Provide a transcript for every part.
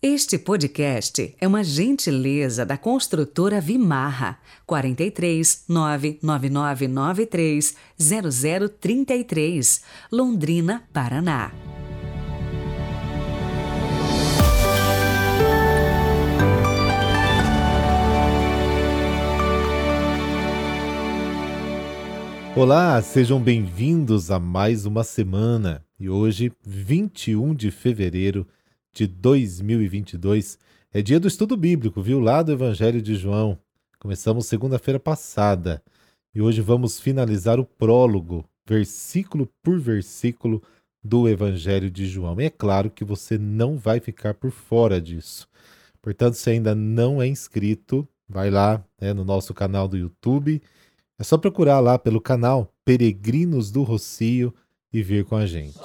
Este podcast é uma gentileza da construtora Vimarra 43 99993 0033, Londrina, Paraná. Olá, sejam bem-vindos a mais uma semana. E hoje, 21 de fevereiro de 2022. É dia do estudo bíblico, viu? Lá do Evangelho de João. Começamos segunda-feira passada e hoje vamos finalizar o prólogo, versículo por versículo, do Evangelho de João. E é claro que você não vai ficar por fora disso. Portanto, se ainda não é inscrito, vai lá né, no nosso canal do YouTube. É só procurar lá pelo canal Peregrinos do Rocio e vir com a gente.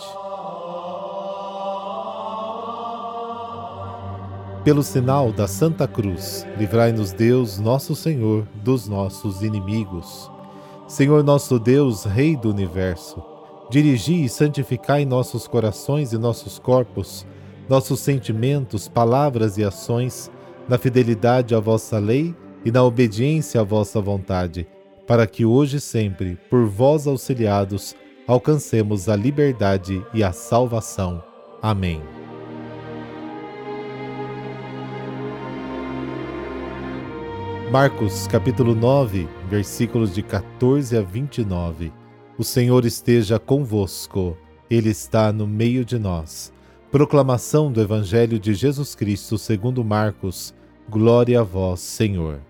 Pelo sinal da Santa Cruz, livrai-nos Deus, nosso Senhor, dos nossos inimigos. Senhor nosso Deus, Rei do universo, dirigi e santificai nossos corações e nossos corpos, nossos sentimentos, palavras e ações, na fidelidade à vossa lei e na obediência à vossa vontade, para que hoje e sempre, por vós auxiliados, alcancemos a liberdade e a salvação. Amém. Marcos capítulo 9, versículos de 14 a 29. O Senhor esteja convosco, Ele está no meio de nós. Proclamação do Evangelho de Jesus Cristo segundo Marcos. Glória a vós, Senhor.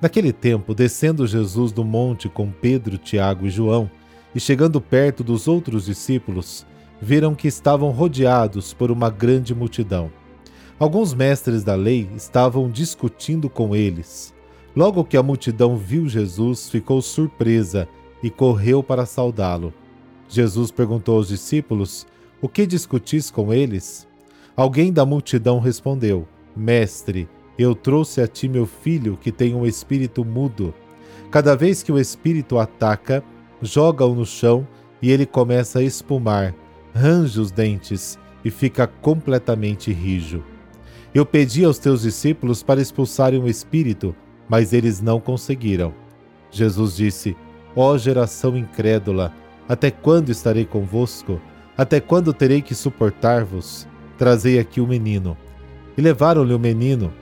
Naquele tempo, descendo Jesus do monte com Pedro, Tiago e João, e chegando perto dos outros discípulos, viram que estavam rodeados por uma grande multidão Alguns mestres da lei estavam discutindo com eles. Logo que a multidão viu Jesus, ficou surpresa e correu para saudá-lo. Jesus perguntou aos discípulos: O que discutis com eles? Alguém da multidão respondeu: Mestre, eu trouxe a ti meu filho que tem um espírito mudo. Cada vez que o espírito ataca, joga-o no chão e ele começa a espumar, range os dentes e fica completamente rijo. Eu pedi aos teus discípulos para expulsarem o espírito, mas eles não conseguiram. Jesus disse: Ó oh, geração incrédula, até quando estarei convosco? Até quando terei que suportar-vos? Trazei aqui o menino. E levaram-lhe o menino.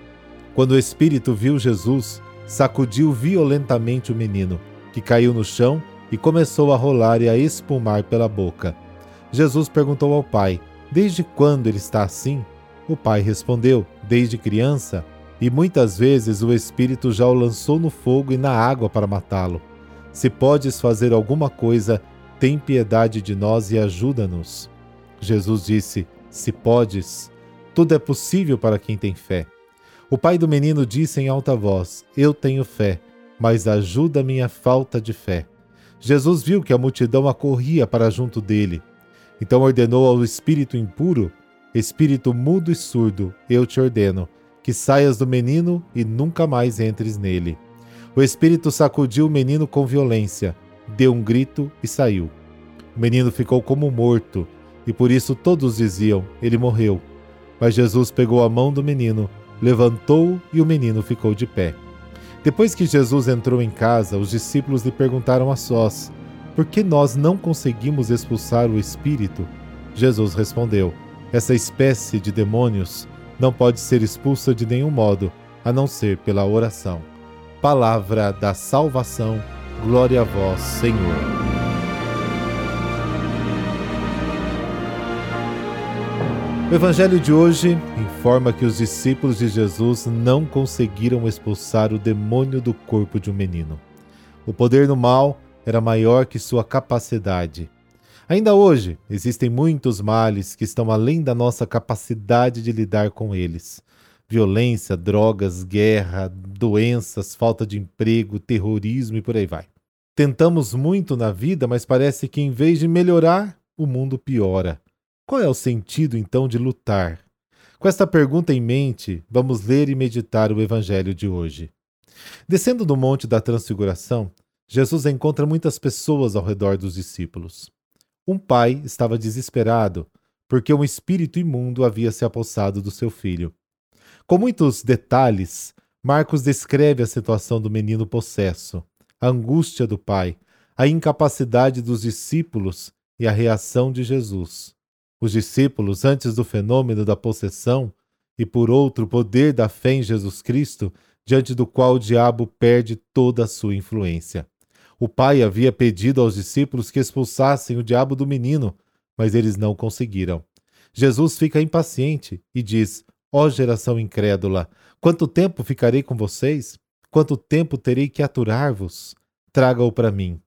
Quando o espírito viu Jesus, sacudiu violentamente o menino, que caiu no chão e começou a rolar e a espumar pela boca. Jesus perguntou ao pai: Desde quando ele está assim? O pai respondeu: Desde criança, e muitas vezes o Espírito já o lançou no fogo e na água para matá-lo. Se podes fazer alguma coisa, tem piedade de nós e ajuda-nos. Jesus disse: Se podes, tudo é possível para quem tem fé. O pai do menino disse em alta voz: Eu tenho fé, mas ajuda minha falta de fé. Jesus viu que a multidão acorria para junto dele. Então ordenou ao espírito impuro Espírito mudo e surdo, eu te ordeno, que saias do menino e nunca mais entres nele. O espírito sacudiu o menino com violência, deu um grito e saiu. O menino ficou como morto, e por isso todos diziam: Ele morreu. Mas Jesus pegou a mão do menino, levantou-o e o menino ficou de pé. Depois que Jesus entrou em casa, os discípulos lhe perguntaram a sós: Por que nós não conseguimos expulsar o espírito? Jesus respondeu: essa espécie de demônios não pode ser expulsa de nenhum modo, a não ser pela oração. Palavra da salvação, glória a vós, Senhor. O Evangelho de hoje informa que os discípulos de Jesus não conseguiram expulsar o demônio do corpo de um menino. O poder do mal era maior que sua capacidade. Ainda hoje, existem muitos males que estão além da nossa capacidade de lidar com eles. Violência, drogas, guerra, doenças, falta de emprego, terrorismo e por aí vai. Tentamos muito na vida, mas parece que em vez de melhorar, o mundo piora. Qual é o sentido então de lutar? Com esta pergunta em mente, vamos ler e meditar o Evangelho de hoje. Descendo do Monte da Transfiguração, Jesus encontra muitas pessoas ao redor dos discípulos. Um pai estava desesperado, porque um espírito imundo havia se apossado do seu filho. Com muitos detalhes, Marcos descreve a situação do menino possesso, a angústia do pai, a incapacidade dos discípulos e a reação de Jesus. Os discípulos, antes do fenômeno da possessão, e por outro, o poder da fé em Jesus Cristo, diante do qual o diabo perde toda a sua influência. O pai havia pedido aos discípulos que expulsassem o diabo do menino, mas eles não conseguiram. Jesus fica impaciente e diz: Ó oh, geração incrédula, quanto tempo ficarei com vocês? Quanto tempo terei que aturar-vos? Traga-o para mim.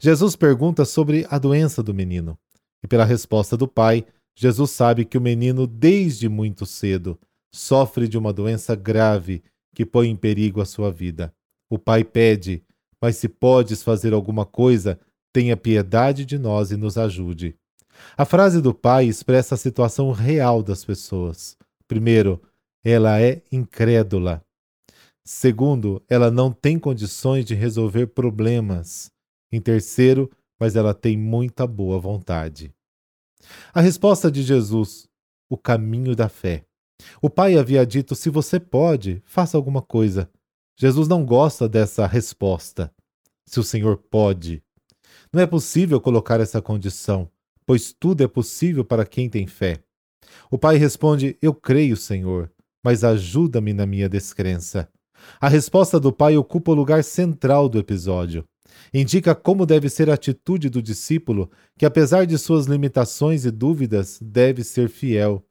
Jesus pergunta sobre a doença do menino. E pela resposta do pai, Jesus sabe que o menino, desde muito cedo, sofre de uma doença grave que põe em perigo a sua vida. O pai pede: Mas se podes fazer alguma coisa, tenha piedade de nós e nos ajude. A frase do pai expressa a situação real das pessoas. Primeiro, ela é incrédula. Segundo, ela não tem condições de resolver problemas. Em terceiro, mas ela tem muita boa vontade. A resposta de Jesus, o caminho da fé. O pai havia dito: se você pode, faça alguma coisa. Jesus não gosta dessa resposta. Se o Senhor pode. Não é possível colocar essa condição pois tudo é possível para quem tem fé. O pai responde: Eu creio, Senhor, mas ajuda-me na minha descrença. A resposta do pai ocupa o lugar central do episódio. Indica como deve ser a atitude do discípulo, que, apesar de suas limitações e dúvidas, deve ser fiel.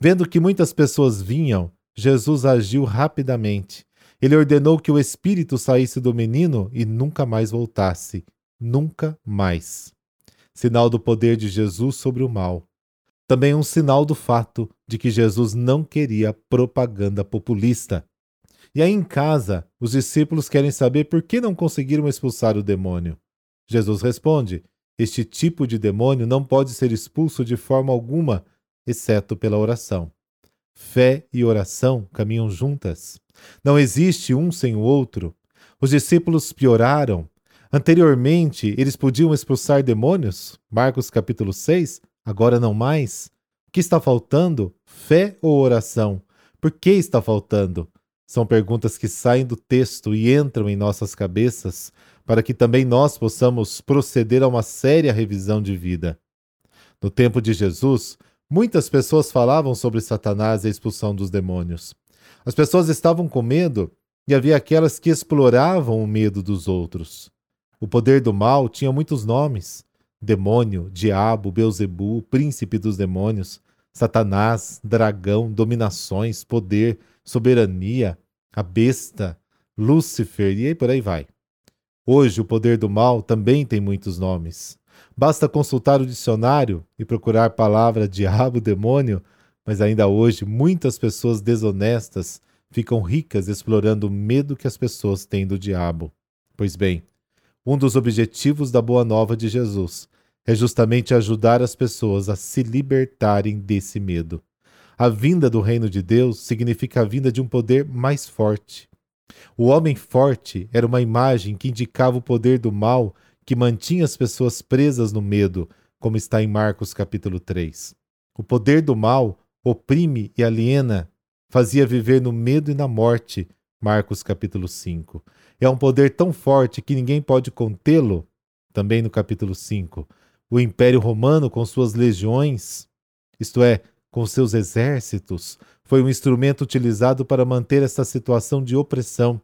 Vendo que muitas pessoas vinham, Jesus agiu rapidamente. Ele ordenou que o espírito saísse do menino e nunca mais voltasse. Nunca mais sinal do poder de Jesus sobre o mal. Também um sinal do fato de que Jesus não queria propaganda populista. E aí em casa, os discípulos querem saber por que não conseguiram expulsar o demônio. Jesus responde: Este tipo de demônio não pode ser expulso de forma alguma, exceto pela oração. Fé e oração caminham juntas. Não existe um sem o outro. Os discípulos pioraram, Anteriormente, eles podiam expulsar demônios? Marcos capítulo 6, agora não mais. O que está faltando? Fé ou oração? Por que está faltando? São perguntas que saem do texto e entram em nossas cabeças para que também nós possamos proceder a uma séria revisão de vida. No tempo de Jesus, muitas pessoas falavam sobre Satanás e a expulsão dos demônios. As pessoas estavam com medo e havia aquelas que exploravam o medo dos outros. O poder do mal tinha muitos nomes: demônio, diabo, Beuzebu, príncipe dos demônios, Satanás, dragão, dominações, poder, soberania, a besta, Lúcifer e aí por aí vai. Hoje o poder do mal também tem muitos nomes. Basta consultar o dicionário e procurar a palavra diabo, demônio, mas ainda hoje muitas pessoas desonestas ficam ricas explorando o medo que as pessoas têm do diabo. Pois bem, um dos objetivos da Boa Nova de Jesus é justamente ajudar as pessoas a se libertarem desse medo. A vinda do reino de Deus significa a vinda de um poder mais forte. O homem forte era uma imagem que indicava o poder do mal que mantinha as pessoas presas no medo, como está em Marcos capítulo 3. O poder do mal oprime e aliena, fazia viver no medo e na morte, Marcos capítulo 5 é um poder tão forte que ninguém pode contê-lo, também no capítulo 5. O Império Romano, com suas legiões, isto é, com seus exércitos, foi um instrumento utilizado para manter essa situação de opressão.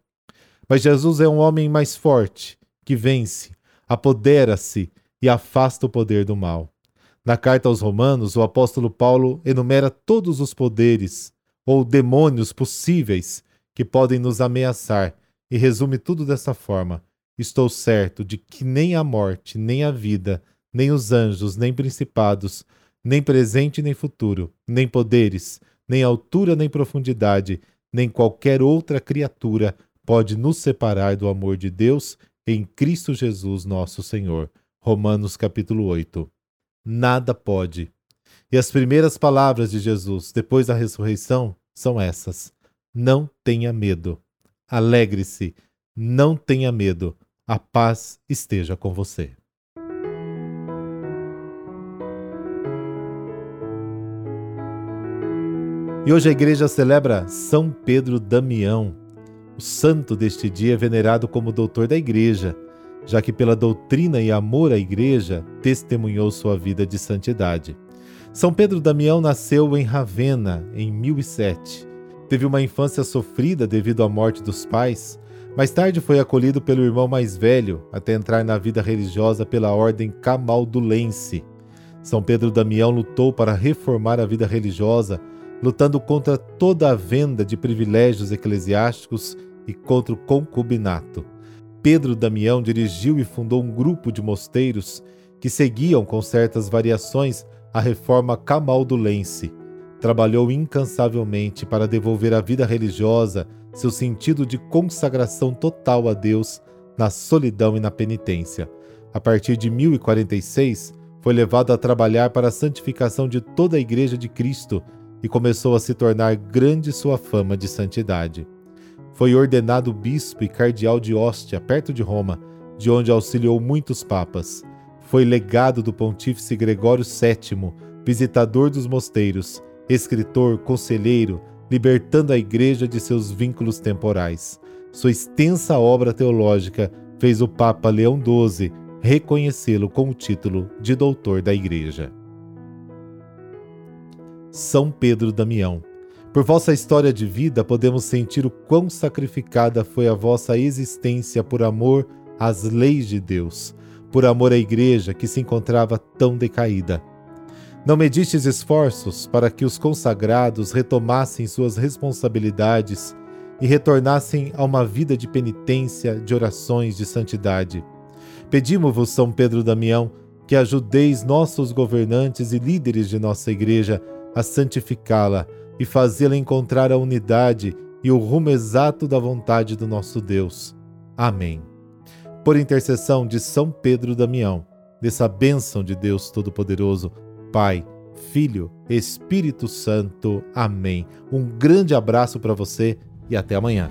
Mas Jesus é um homem mais forte, que vence, apodera-se e afasta o poder do mal. Na carta aos Romanos, o apóstolo Paulo enumera todos os poderes ou demônios possíveis que podem nos ameaçar e resume tudo dessa forma: Estou certo de que nem a morte, nem a vida, nem os anjos, nem principados, nem presente nem futuro, nem poderes, nem altura nem profundidade, nem qualquer outra criatura pode nos separar do amor de Deus em Cristo Jesus, nosso Senhor. Romanos capítulo 8. Nada pode. E as primeiras palavras de Jesus depois da ressurreição são essas: Não tenha medo. Alegre-se, não tenha medo, a paz esteja com você. E hoje a igreja celebra São Pedro Damião. O santo deste dia é venerado como doutor da igreja, já que pela doutrina e amor à igreja testemunhou sua vida de santidade. São Pedro Damião nasceu em Ravenna em 1007. Teve uma infância sofrida devido à morte dos pais. Mais tarde foi acolhido pelo irmão mais velho até entrar na vida religiosa pela ordem camaldulense. São Pedro Damião lutou para reformar a vida religiosa, lutando contra toda a venda de privilégios eclesiásticos e contra o concubinato. Pedro Damião dirigiu e fundou um grupo de mosteiros que seguiam com certas variações a reforma camaldulense. Trabalhou incansavelmente para devolver à vida religiosa seu sentido de consagração total a Deus na solidão e na penitência. A partir de 1046, foi levado a trabalhar para a santificação de toda a Igreja de Cristo e começou a se tornar grande sua fama de santidade. Foi ordenado bispo e cardeal de Ostia, perto de Roma, de onde auxiliou muitos papas. Foi legado do pontífice Gregório VII, visitador dos mosteiros, escritor, conselheiro, libertando a igreja de seus vínculos temporais. Sua extensa obra teológica fez o Papa Leão XII reconhecê-lo com o título de doutor da igreja. São Pedro Damião. Por vossa história de vida, podemos sentir o quão sacrificada foi a vossa existência por amor às leis de Deus, por amor à igreja que se encontrava tão decaída. Não medistes esforços para que os consagrados retomassem suas responsabilidades e retornassem a uma vida de penitência, de orações, de santidade. Pedimos-vos, São Pedro Damião, que ajudeis nossos governantes e líderes de nossa igreja a santificá-la e fazê-la encontrar a unidade e o rumo exato da vontade do nosso Deus. Amém por intercessão de São Pedro Damião, dessa bênção de Deus Todo-Poderoso, Pai, Filho, Espírito Santo. Amém. Um grande abraço para você e até amanhã.